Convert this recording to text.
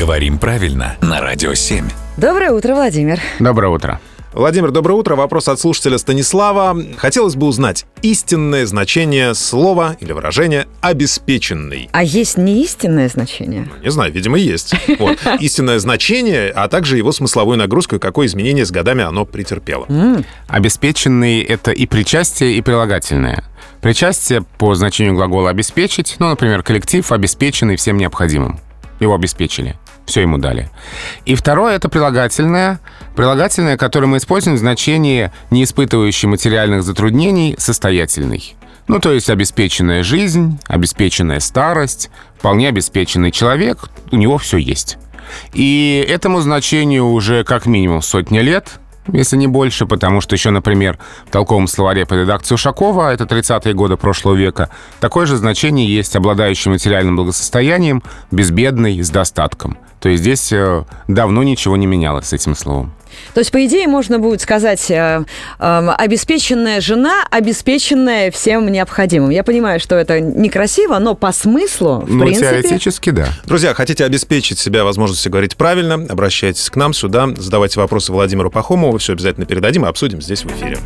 Говорим правильно на Радио 7. Доброе утро, Владимир. Доброе утро. Владимир, доброе утро. Вопрос от слушателя Станислава. Хотелось бы узнать истинное значение слова или выражения «обеспеченный». А есть не истинное значение? Не знаю, видимо, есть. Вот. Истинное значение, а также его смысловую нагрузку и какое изменение с годами оно претерпело. Обеспеченный — это и причастие, и прилагательное. Причастие по значению глагола «обеспечить», ну, например, коллектив обеспеченный всем необходимым. Его обеспечили. Все ему дали. И второе — это прилагательное. Прилагательное, которое мы используем в значении не испытывающий материальных затруднений, состоятельный. Ну, то есть обеспеченная жизнь, обеспеченная старость, вполне обеспеченный человек, у него все есть. И этому значению уже как минимум сотни лет, если не больше, потому что еще, например, в толковом словаре по редакции Ушакова, это 30-е годы прошлого века, такое же значение есть обладающий материальным благосостоянием, безбедный, с достатком. То есть здесь э, давно ничего не менялось с этим словом. То есть, по идее, можно будет сказать, э, э, обеспеченная жена, обеспеченная всем необходимым. Я понимаю, что это некрасиво, но по смыслу, в ну, принципе... теоретически, да. Друзья, хотите обеспечить себя возможностью говорить правильно, обращайтесь к нам сюда, задавайте вопросы Владимиру Пахомову, все обязательно передадим и обсудим здесь в эфире.